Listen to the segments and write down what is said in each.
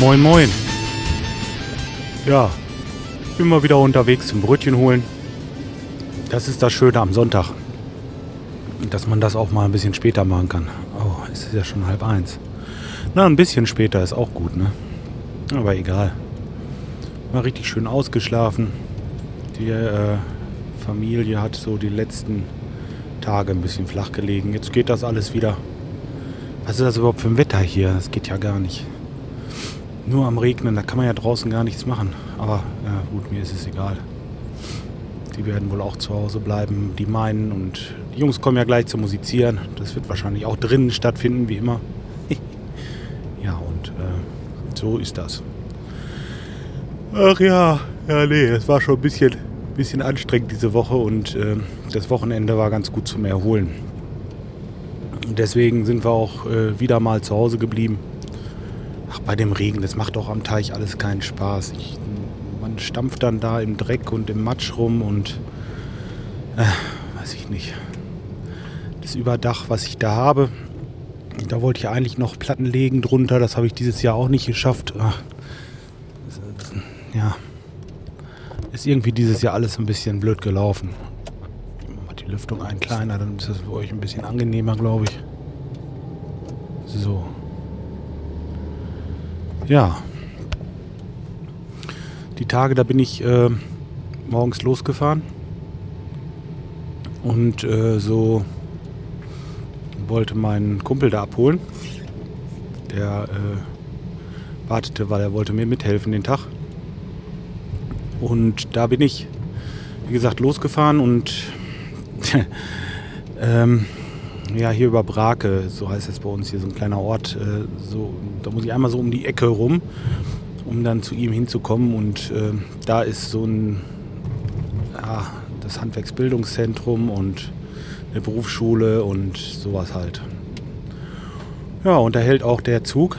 Moin, moin. Ja, mal wieder unterwegs zum Brötchen holen. Das ist das Schöne am Sonntag. Dass man das auch mal ein bisschen später machen kann. Oh, es ist ja schon halb eins. Na, ein bisschen später ist auch gut, ne? Aber egal. War richtig schön ausgeschlafen. Die äh, Familie hat so die letzten Tage ein bisschen flach gelegen. Jetzt geht das alles wieder. Was ist das überhaupt für ein Wetter hier? Das geht ja gar nicht. Nur am Regnen, da kann man ja draußen gar nichts machen. Aber ja, gut, mir ist es egal. Die werden wohl auch zu Hause bleiben, die meinen. Und die Jungs kommen ja gleich zu musizieren. Das wird wahrscheinlich auch drinnen stattfinden, wie immer. ja, und äh, so ist das. Ach ja, ja, nee, es war schon ein bisschen, bisschen anstrengend diese Woche und äh, das Wochenende war ganz gut zum Erholen. Und deswegen sind wir auch äh, wieder mal zu Hause geblieben. Ach, bei dem Regen, das macht auch am Teich alles keinen Spaß. Ich, man stampft dann da im Dreck und im Matsch rum und äh, weiß ich nicht. Das Überdach, was ich da habe, da wollte ich eigentlich noch Platten legen drunter. Das habe ich dieses Jahr auch nicht geschafft. Ach, ja, ist irgendwie dieses Jahr alles ein bisschen blöd gelaufen. Lüftung ein kleiner, dann ist das für euch ein bisschen angenehmer, glaube ich. So. Ja. Die Tage, da bin ich äh, morgens losgefahren und äh, so wollte meinen Kumpel da abholen. Der äh, wartete, weil er wollte mir mithelfen den Tag. Und da bin ich, wie gesagt, losgefahren und ähm, ja, hier über Brake, so heißt es bei uns hier, so ein kleiner Ort. Äh, so, da muss ich einmal so um die Ecke rum, um dann zu ihm hinzukommen. Und äh, da ist so ein, ja, das Handwerksbildungszentrum und eine Berufsschule und sowas halt. Ja, und da hält auch der Zug.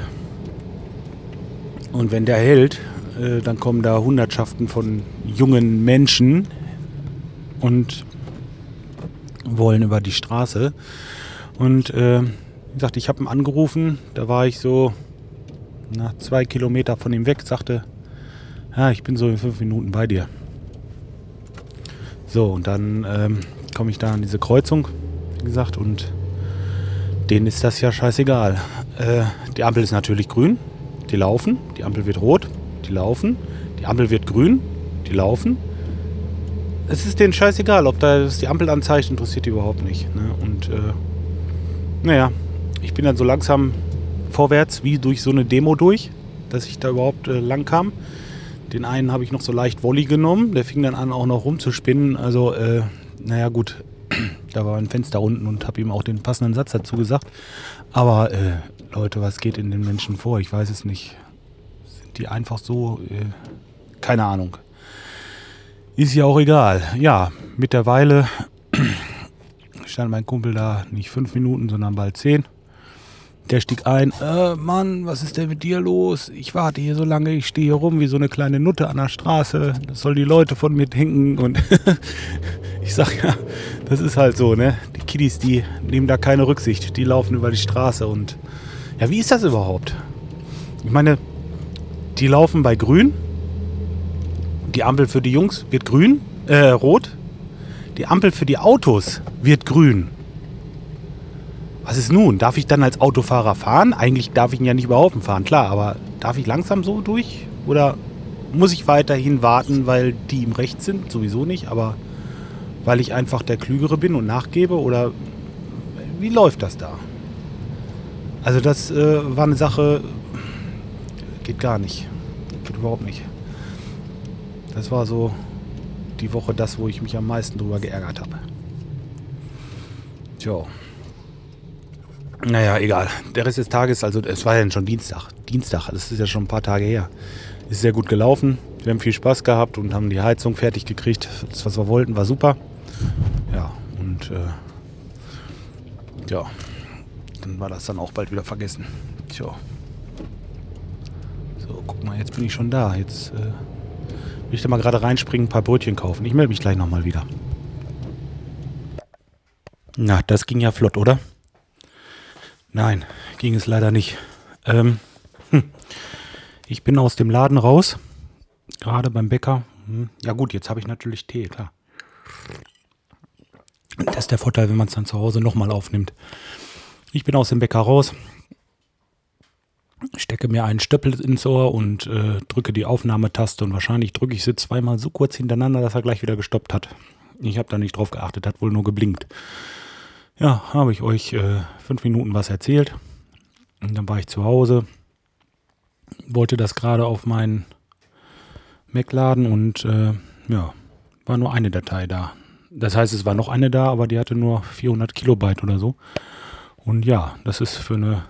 Und wenn der hält, äh, dann kommen da Hundertschaften von jungen Menschen und wollen über die Straße. Und äh, wie gesagt, ich habe ihn angerufen, da war ich so na, zwei Kilometer von ihm weg, sagte, ja, ich bin so in fünf Minuten bei dir. So, und dann ähm, komme ich da an diese Kreuzung, wie gesagt, und denen ist das ja scheißegal. Äh, die Ampel ist natürlich grün, die laufen, die Ampel wird rot, die laufen, die Ampel wird grün, die laufen. Es ist denen scheißegal, ob da die Ampel anzeigt, interessiert die überhaupt nicht. Ne? Und äh, naja, ich bin dann so langsam vorwärts wie durch so eine Demo durch, dass ich da überhaupt äh, lang kam. Den einen habe ich noch so leicht Volley genommen, der fing dann an auch noch rumzuspinnen. Also, äh, naja, gut, da war ein Fenster unten und habe ihm auch den passenden Satz dazu gesagt. Aber äh, Leute, was geht in den Menschen vor? Ich weiß es nicht. Sind die einfach so, äh, keine Ahnung. Ist ja auch egal. Ja, mittlerweile stand mein Kumpel da nicht fünf Minuten, sondern bald zehn. Der stieg ein, äh, Mann, was ist denn mit dir los? Ich warte hier so lange, ich stehe hier rum wie so eine kleine Nutte an der Straße. Das soll die Leute von mir denken. Und ich sag ja, das ist halt so, ne? Die Kiddies, die nehmen da keine Rücksicht. Die laufen über die Straße und ja, wie ist das überhaupt? Ich meine, die laufen bei grün. Die Ampel für die Jungs wird grün, äh, rot. Die Ampel für die Autos wird grün. Was ist nun? Darf ich dann als Autofahrer fahren? Eigentlich darf ich ihn ja nicht über fahren, klar, aber darf ich langsam so durch? Oder muss ich weiterhin warten, weil die im Recht sind? Sowieso nicht, aber weil ich einfach der Klügere bin und nachgebe? Oder wie läuft das da? Also das äh, war eine Sache, geht gar nicht. Geht überhaupt nicht. Das war so die Woche das, wo ich mich am meisten drüber geärgert habe. Tja. Naja, egal. Der Rest des Tages, also es war ja schon Dienstag. Dienstag, das ist ja schon ein paar Tage her. Ist sehr gut gelaufen. Wir haben viel Spaß gehabt und haben die Heizung fertig gekriegt. Das, was wir wollten, war super. Ja, und äh, ja, dann war das dann auch bald wieder vergessen. Tja. So, guck mal, jetzt bin ich schon da. Jetzt äh, ich da mal gerade reinspringen, ein paar Brötchen kaufen. Ich melde mich gleich nochmal wieder. Na, das ging ja flott, oder? Nein, ging es leider nicht. Ähm, hm. Ich bin aus dem Laden raus, gerade beim Bäcker. Hm. Ja gut, jetzt habe ich natürlich Tee, klar. Das ist der Vorteil, wenn man es dann zu Hause nochmal aufnimmt. Ich bin aus dem Bäcker raus, stecke mir einen Stöppel ins Ohr und äh, drücke die Aufnahmetaste und wahrscheinlich drücke ich sie zweimal so kurz hintereinander, dass er gleich wieder gestoppt hat. Ich habe da nicht drauf geachtet, hat wohl nur geblinkt. Ja, habe ich euch äh, fünf Minuten was erzählt. Und dann war ich zu Hause, wollte das gerade auf meinen Mac laden und äh, ja, war nur eine Datei da. Das heißt, es war noch eine da, aber die hatte nur 400 Kilobyte oder so. Und ja, das ist für eine,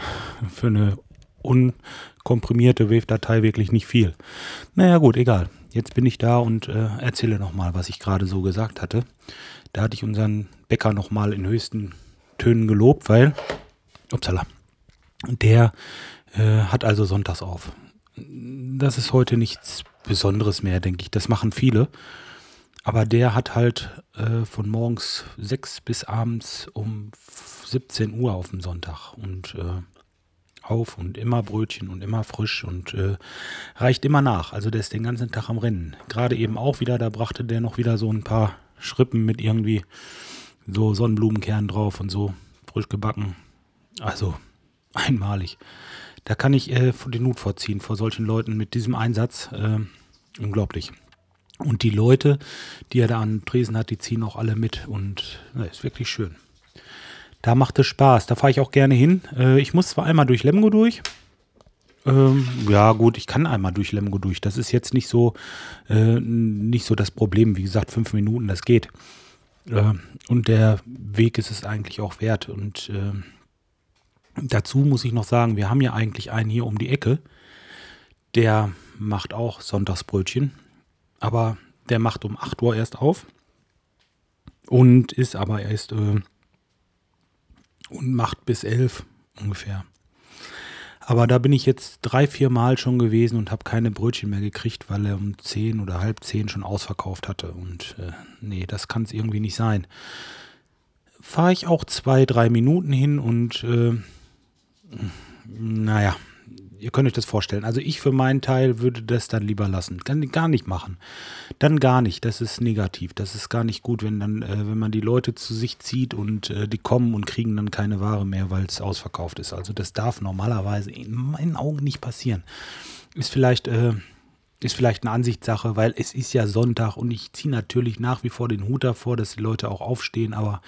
für eine unkomprimierte Wave-Datei wirklich nicht viel. Naja gut, egal. Jetzt bin ich da und äh, erzähle nochmal, was ich gerade so gesagt hatte. Da hatte ich unseren Bäcker nochmal in höchsten Tönen gelobt, weil, upsala, der äh, hat also sonntags auf. Das ist heute nichts Besonderes mehr, denke ich. Das machen viele. Aber der hat halt äh, von morgens 6 bis abends um 17 Uhr auf dem Sonntag und äh, auf und immer Brötchen und immer frisch und äh, reicht immer nach. Also der ist den ganzen Tag am Rennen. Gerade eben auch wieder, da brachte der noch wieder so ein paar Schrippen mit irgendwie so Sonnenblumenkernen drauf und so frisch gebacken. Also einmalig. Da kann ich äh, den Hut vorziehen vor solchen Leuten mit diesem Einsatz. Äh, unglaublich. Und die Leute, die er da an Tresen hat, die ziehen auch alle mit und na, ist wirklich schön. Da macht es Spaß. Da fahre ich auch gerne hin. Äh, ich muss zwar einmal durch Lemgo durch. Ähm, ja, gut, ich kann einmal durch Lemgo durch. Das ist jetzt nicht so, äh, nicht so das Problem. Wie gesagt, fünf Minuten, das geht. Äh, und der Weg ist es eigentlich auch wert. Und äh, dazu muss ich noch sagen, wir haben ja eigentlich einen hier um die Ecke. Der macht auch Sonntagsbrötchen aber der macht um 8 Uhr erst auf und ist aber erst äh, und macht bis 11 ungefähr. Aber da bin ich jetzt drei, vier Mal schon gewesen und habe keine Brötchen mehr gekriegt, weil er um 10 oder halb 10 schon ausverkauft hatte. Und äh, nee, das kann es irgendwie nicht sein. Fahre ich auch zwei, drei Minuten hin und äh, naja, Ihr könnt euch das vorstellen. Also ich für meinen Teil würde das dann lieber lassen. Gar nicht machen. Dann gar nicht. Das ist negativ. Das ist gar nicht gut, wenn dann, äh, wenn man die Leute zu sich zieht und äh, die kommen und kriegen dann keine Ware mehr, weil es ausverkauft ist. Also das darf normalerweise in meinen Augen nicht passieren. Ist vielleicht, äh, ist vielleicht eine Ansichtssache, weil es ist ja Sonntag und ich ziehe natürlich nach wie vor den Hut davor, dass die Leute auch aufstehen, aber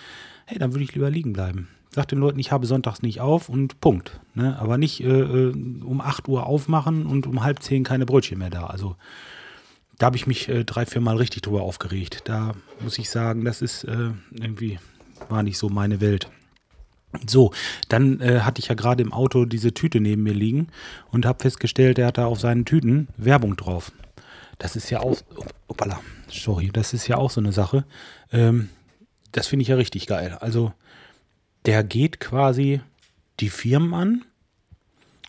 hey, dann würde ich lieber liegen bleiben. Sag den Leuten, ich habe sonntags nicht auf und Punkt. Ne? Aber nicht äh, äh um 8 Uhr aufmachen und um halb 10 keine Brötchen mehr da. Also da habe ich mich äh, drei, vier Mal richtig drüber aufgeregt. Da muss ich sagen, das ist äh, irgendwie, war nicht so meine Welt. So, dann äh, hatte ich ja gerade im Auto diese Tüte neben mir liegen und habe festgestellt, er hat da auf seinen Tüten Werbung drauf. Das ist ja auch, opala, sorry, das ist ja auch so eine Sache. Ähm, das finde ich ja richtig geil. Also der geht quasi die Firmen an,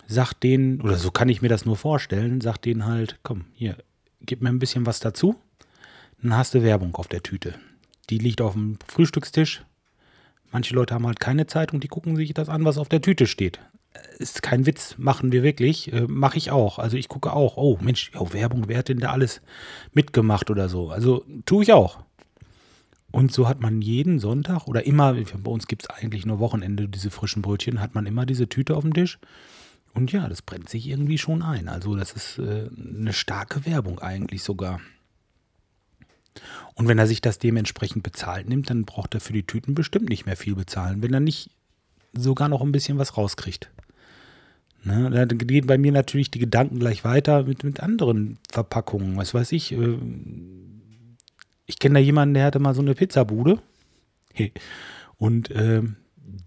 sagt denen, oder so kann ich mir das nur vorstellen, sagt denen halt, komm, hier, gib mir ein bisschen was dazu, dann hast du Werbung auf der Tüte. Die liegt auf dem Frühstückstisch. Manche Leute haben halt keine Zeitung, die gucken sich das an, was auf der Tüte steht. Ist kein Witz, machen wir wirklich. Äh, Mache ich auch. Also ich gucke auch, oh Mensch, oh, Werbung, wer hat denn da alles mitgemacht oder so? Also tue ich auch. Und so hat man jeden Sonntag oder immer, bei uns gibt es eigentlich nur Wochenende diese frischen Brötchen, hat man immer diese Tüte auf dem Tisch. Und ja, das brennt sich irgendwie schon ein. Also das ist äh, eine starke Werbung eigentlich sogar. Und wenn er sich das dementsprechend bezahlt nimmt, dann braucht er für die Tüten bestimmt nicht mehr viel bezahlen, wenn er nicht sogar noch ein bisschen was rauskriegt. Ne, da gehen bei mir natürlich die Gedanken gleich weiter mit, mit anderen Verpackungen. Was weiß ich, äh, ich kenne da jemanden, der hatte mal so eine Pizzabude. Und äh,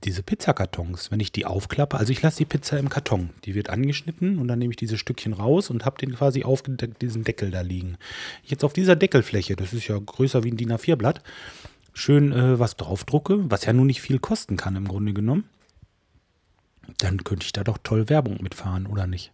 diese Pizzakartons, wenn ich die aufklappe, also ich lasse die Pizza im Karton, die wird angeschnitten und dann nehme ich diese Stückchen raus und habe den quasi auf diesen Deckel da liegen. Jetzt auf dieser Deckelfläche, das ist ja größer wie ein DIN A4-Blatt, schön äh, was draufdrucke, was ja nun nicht viel kosten kann im Grunde genommen, dann könnte ich da doch toll Werbung mitfahren, oder nicht?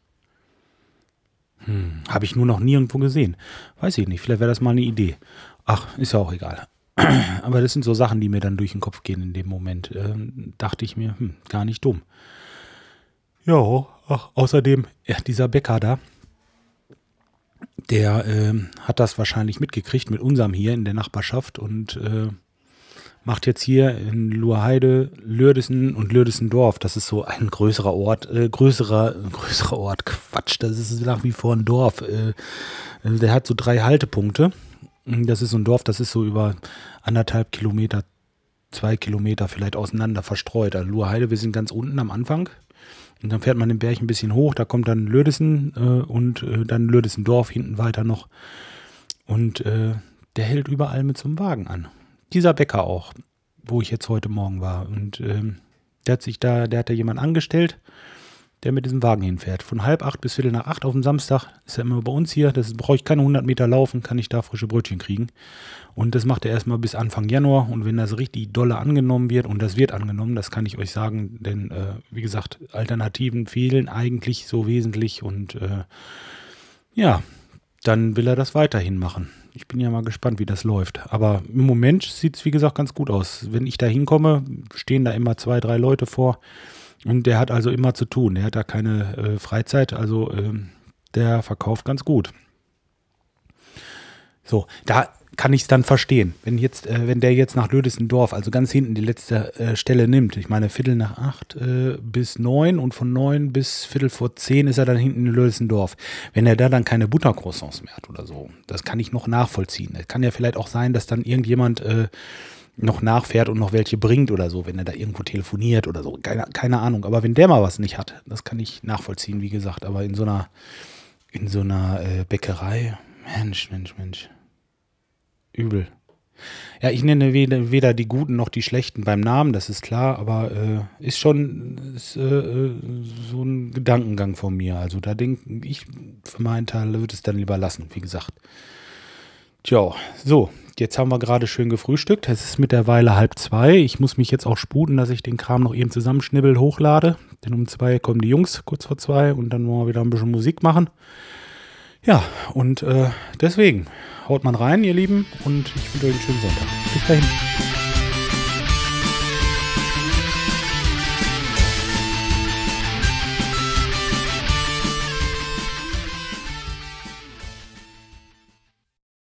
Hm, habe ich nur noch nirgendwo gesehen. Weiß ich nicht, vielleicht wäre das mal eine Idee. Ach, ist ja auch egal. Aber das sind so Sachen, die mir dann durch den Kopf gehen in dem Moment. Ähm, dachte ich mir, hm, gar nicht dumm. Ja, ach, außerdem, ja, dieser Bäcker da, der ähm, hat das wahrscheinlich mitgekriegt mit unserem hier in der Nachbarschaft und äh, macht jetzt hier in Luerheide, Lürdesen und Lürdesendorf, das ist so ein größerer Ort, äh, größerer, größerer Ort, Quatsch, das ist nach wie vor ein Dorf. Äh, der hat so drei Haltepunkte. Das ist so ein Dorf, das ist so über anderthalb Kilometer, zwei Kilometer vielleicht auseinander verstreut. Also Luerheide, wir sind ganz unten am Anfang und dann fährt man den Berg ein bisschen hoch, da kommt dann Lödesen äh, und äh, dann Lödesendorf hinten weiter noch. Und äh, der hält überall mit so einem Wagen an. Dieser Bäcker auch, wo ich jetzt heute Morgen war. Und ähm, der hat sich da, der hat da jemand angestellt, der mit diesem Wagen hinfährt. Von halb acht bis viertel nach acht auf dem Samstag ist er immer bei uns hier. Das brauche ich keine 100 Meter laufen, kann ich da frische Brötchen kriegen. Und das macht er erstmal bis Anfang Januar. Und wenn das richtig dolle angenommen wird, und das wird angenommen, das kann ich euch sagen, denn äh, wie gesagt, Alternativen fehlen eigentlich so wesentlich. Und äh, ja, dann will er das weiterhin machen. Ich bin ja mal gespannt, wie das läuft. Aber im Moment sieht es, wie gesagt, ganz gut aus. Wenn ich da hinkomme, stehen da immer zwei, drei Leute vor und der hat also immer zu tun. Der hat da keine äh, Freizeit, also ähm, der verkauft ganz gut. So, da kann ich es dann verstehen. Wenn jetzt, äh, wenn der jetzt nach Lödesendorf, also ganz hinten die letzte äh, Stelle nimmt, ich meine Viertel nach acht äh, bis neun und von neun bis Viertel vor zehn ist er dann hinten in Lödesendorf. Wenn er da dann keine Buttercroissants mehr hat oder so, das kann ich noch nachvollziehen. Es kann ja vielleicht auch sein, dass dann irgendjemand äh, noch nachfährt und noch welche bringt oder so, wenn er da irgendwo telefoniert oder so. Keine, keine Ahnung. Aber wenn der mal was nicht hat, das kann ich nachvollziehen, wie gesagt. Aber in so einer, in so einer äh, Bäckerei, Mensch, Mensch, Mensch. Übel. Ja, ich nenne weder, weder, die Guten noch die Schlechten beim Namen, das ist klar, aber äh, ist schon ist, äh, äh so ein Gedankengang von mir. Also da denke ich, für meinen Teil würde es dann lieber lassen, wie gesagt. Tja, so, jetzt haben wir gerade schön gefrühstückt. Es ist mittlerweile halb zwei. Ich muss mich jetzt auch sputen, dass ich den Kram noch eben zusammenschnibbel, hochlade. Denn um zwei kommen die Jungs, kurz vor zwei, und dann wollen wir wieder ein bisschen Musik machen. Ja, und äh, deswegen haut man rein, ihr Lieben, und ich wünsche euch einen schönen Sonntag. Bis dahin.